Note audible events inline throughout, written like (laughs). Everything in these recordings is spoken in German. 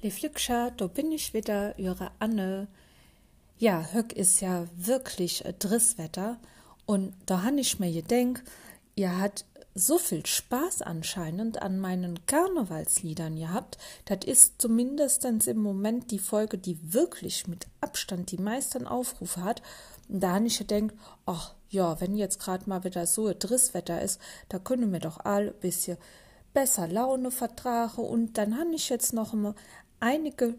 Leflückscher, da bin ich wieder, Ihre Anne. Ja, Höck ist ja wirklich Drisswetter und da han ich mir gedenkt, ihr hat so viel Spaß anscheinend an meinen Karnevalsliedern gehabt, das ist zumindest im Moment die Folge, die wirklich mit Abstand die meisten Aufrufe hat. Und da han ich gedenkt, ach ja, wenn jetzt gerade mal wieder so Drisswetter ist, da können wir doch all ein bisschen besser Laune vertragen und dann han ich jetzt noch einige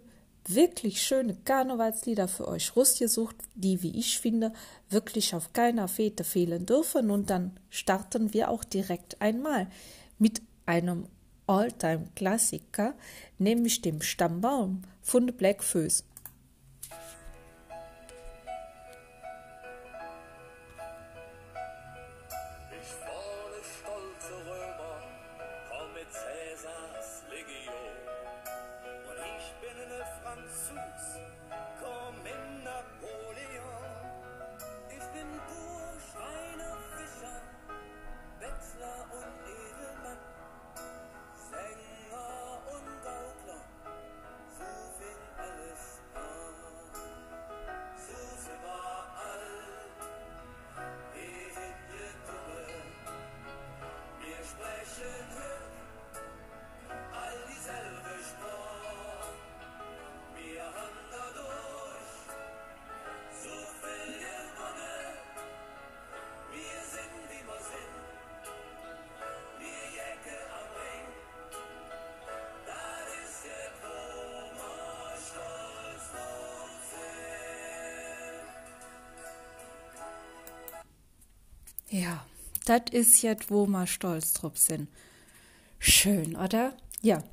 wirklich schöne Karnevalslieder für euch rausgesucht, die, wie ich finde, wirklich auf keiner Fete fehlen dürfen. Und dann starten wir auch direkt einmal mit einem Alltime-Klassiker, nämlich dem Stammbaum von Black Föß. Ja, das ist jetzt, wo wir stolz drauf sind. Schön, oder? Ja.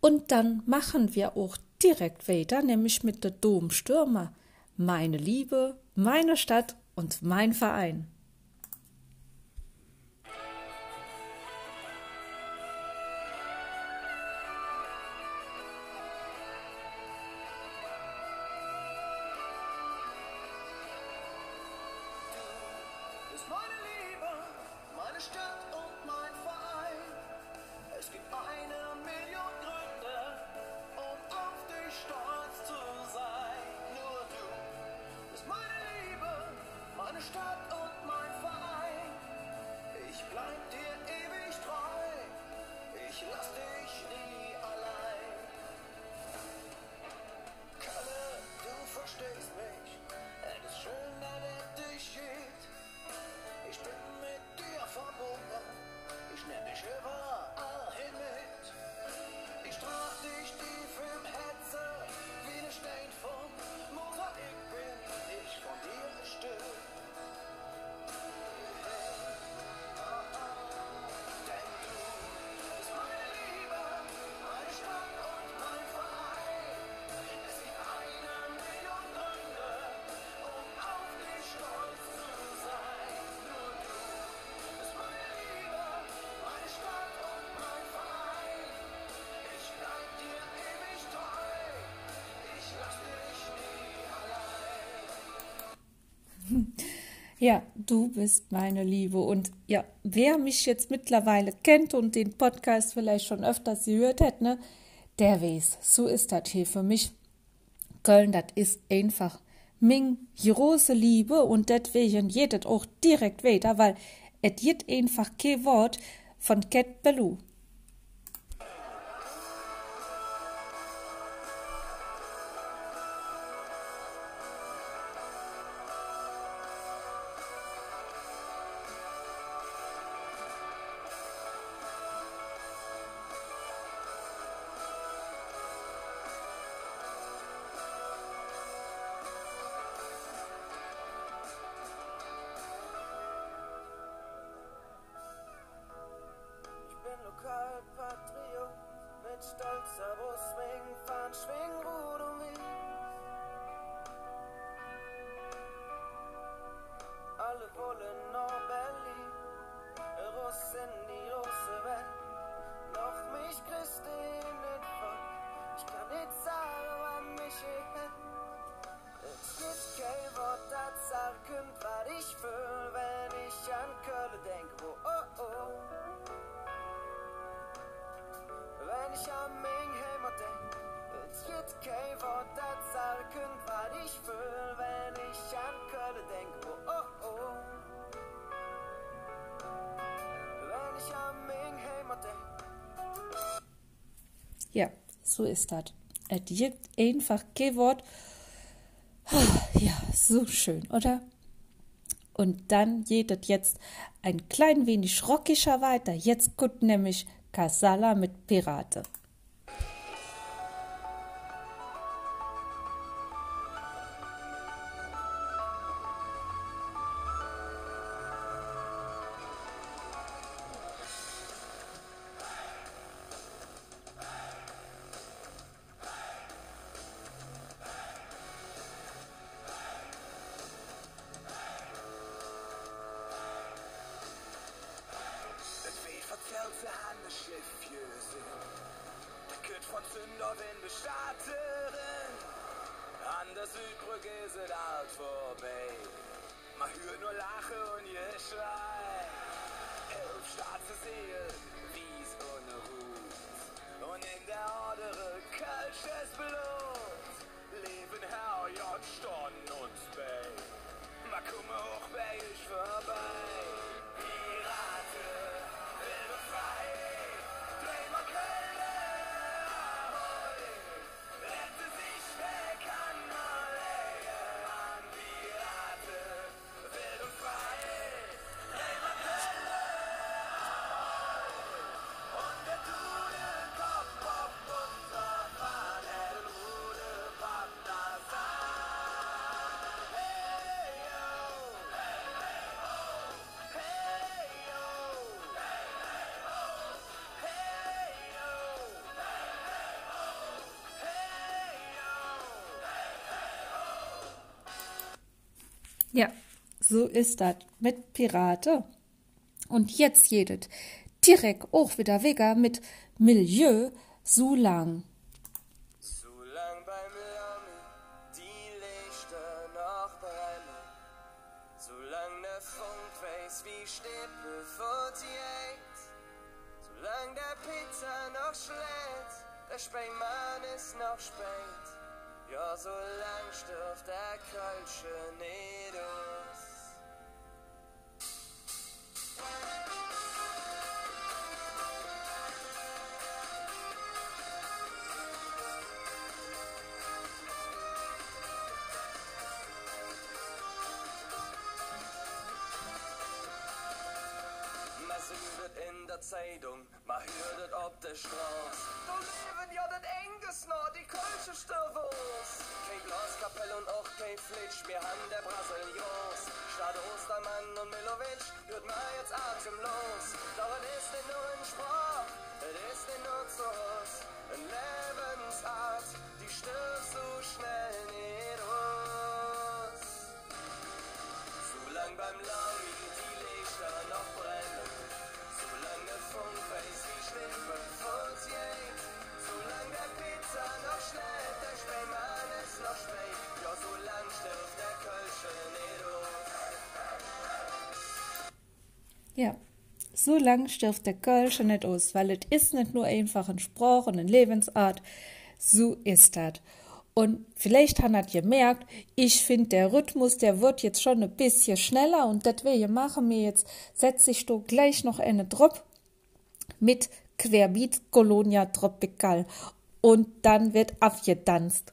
Und dann machen wir auch direkt weiter, nämlich mit der Domstürmer. Meine Liebe, meine Stadt und mein Verein. meine Stadt und mein Verein. Ich bleib dir. Ja, du bist meine Liebe. Und ja, wer mich jetzt mittlerweile kennt und den Podcast vielleicht schon öfters gehört hat, ne, der weiß, so ist das hier für mich. Köln, das ist einfach Ming große Liebe und deswegen geht auch direkt weiter, weil es geht einfach kein Wort von Cat Ballou. Ja, so ist das. Es gibt einfach kein Wort. (sighs) Ja, so schön, oder? Und dann geht es jetzt ein klein wenig rockischer weiter. Jetzt kommt nämlich Casala mit Pirate. Sünder den Bestateren. An der Südbrücke ist es alt vorbei. Man hört nur Lachen und ihr Geschrei. Elf schwarze Seelen, wie's ohne Ruhe. Und in der Ordere kölsches Blut. Leben Herr, J. Storn und Bay. Man komme hoch, bei ich vorbei. Ja, so ist das mit Pirate. Und jetzt jedet direkt auch wieder Vega mit Milieu so lang. So lang beim Lammi, die Lichter noch brennen. So lang der Funk weiß wie Stippe 48. So lang der Pizza noch schlägt, der Speimann ist noch spät. Ja, so lang stirbt der Kölsche sieht in der Zeitung, man hört auf der Straße. Da leben ja das Enges Kölsche Stirvos. Kein Glaskapelle und auch kein Flitsch, wir haben der Brasilios. Statt Ostermann und Milovic wird man jetzt atemlos. Doch es ist nicht nur ein Sprach, es ist nicht nur zu Haus. Ein Lebensart, die stirbt so schnell nicht aus. So lang beim Lami die Lichter noch brennen. So lang der Funk Ja, so lang stirbt der Kölsche nicht aus, weil es ist nicht nur einfach ein Spruch und eine Lebensart, so ist das. Und vielleicht hat er gemerkt, ich finde, der Rhythmus, der wird jetzt schon ein bisschen schneller und das wir machen wir jetzt, setze ich doch gleich noch eine Drop mit Querbeat Colonia Tropical und dann wird abgedanzt.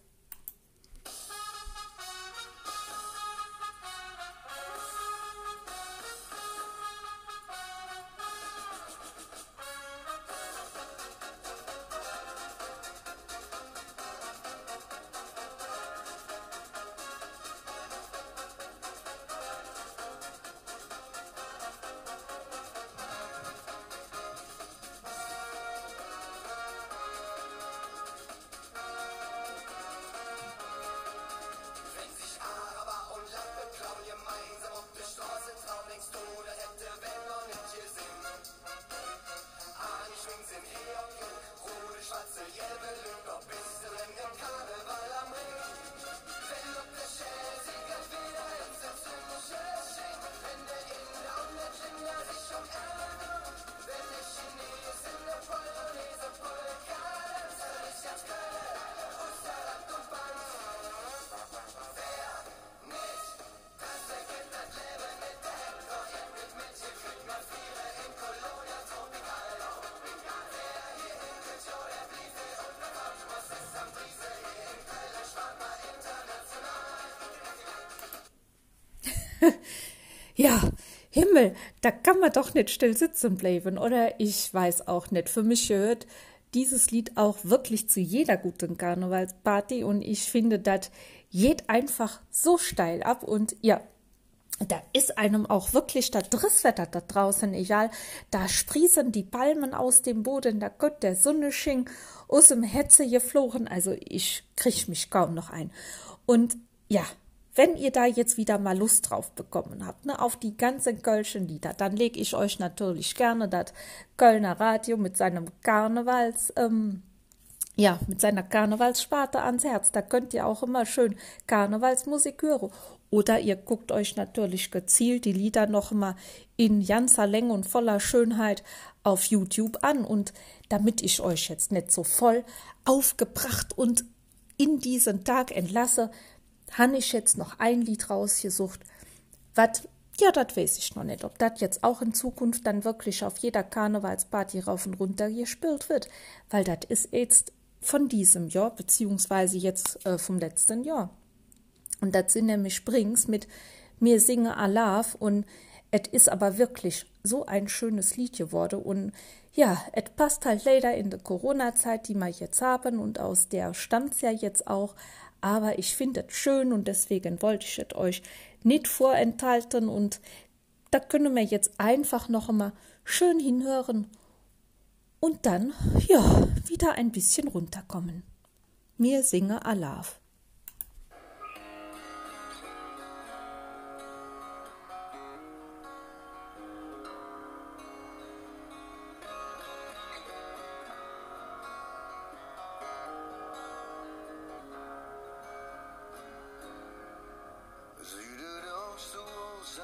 (laughs) ja, Himmel, da kann man doch nicht still sitzen bleiben, oder? Ich weiß auch nicht. Für mich gehört dieses Lied auch wirklich zu jeder guten Karnevalsparty und ich finde, das geht einfach so steil ab und ja, da ist einem auch wirklich das Drisswetter da draußen egal. Da sprießen die Palmen aus dem Boden, da Gott der Sonne schien, aus dem Hetze geflogen. Also ich krieg mich kaum noch ein. Und ja, wenn ihr da jetzt wieder mal Lust drauf bekommen habt, ne, auf die ganzen Kölschen Lieder, dann lege ich euch natürlich gerne das Kölner Radio mit seinem Karnevals, ähm, ja, mit seiner Karnevalssparte ans Herz. Da könnt ihr auch immer schön Karnevalsmusik hören. Oder ihr guckt euch natürlich gezielt die Lieder noch mal in ganzer Länge und voller Schönheit auf YouTube an. Und damit ich euch jetzt nicht so voll aufgebracht und in diesen Tag entlasse, han ich jetzt noch ein Lied rausgesucht, was ja, das weiß ich noch nicht, ob das jetzt auch in Zukunft dann wirklich auf jeder Karnevalsparty rauf und runter gespielt wird, weil das ist jetzt von diesem Jahr, beziehungsweise jetzt äh, vom letzten Jahr. Und das sind nämlich Springs mit Mir singe Alaf und es ist aber wirklich so ein schönes Lied geworden. Und ja, es passt halt leider in der Corona-Zeit, die wir jetzt haben und aus der stammt's ja jetzt auch, aber ich finde es schön und deswegen wollte ich es euch nicht vorenthalten und da können wir jetzt einfach noch einmal schön hinhören und dann, ja, wieder ein bisschen runterkommen. Mir singe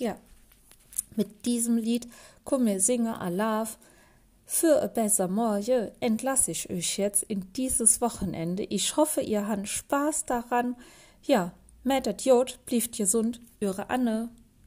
Ja, mit diesem Lied mir singe Alaf. Für a besser Morgen entlasse ich euch jetzt in dieses Wochenende. Ich hoffe, ihr habt Spaß daran. Ja, Mädet Jod, blieft gesund, eure Anne.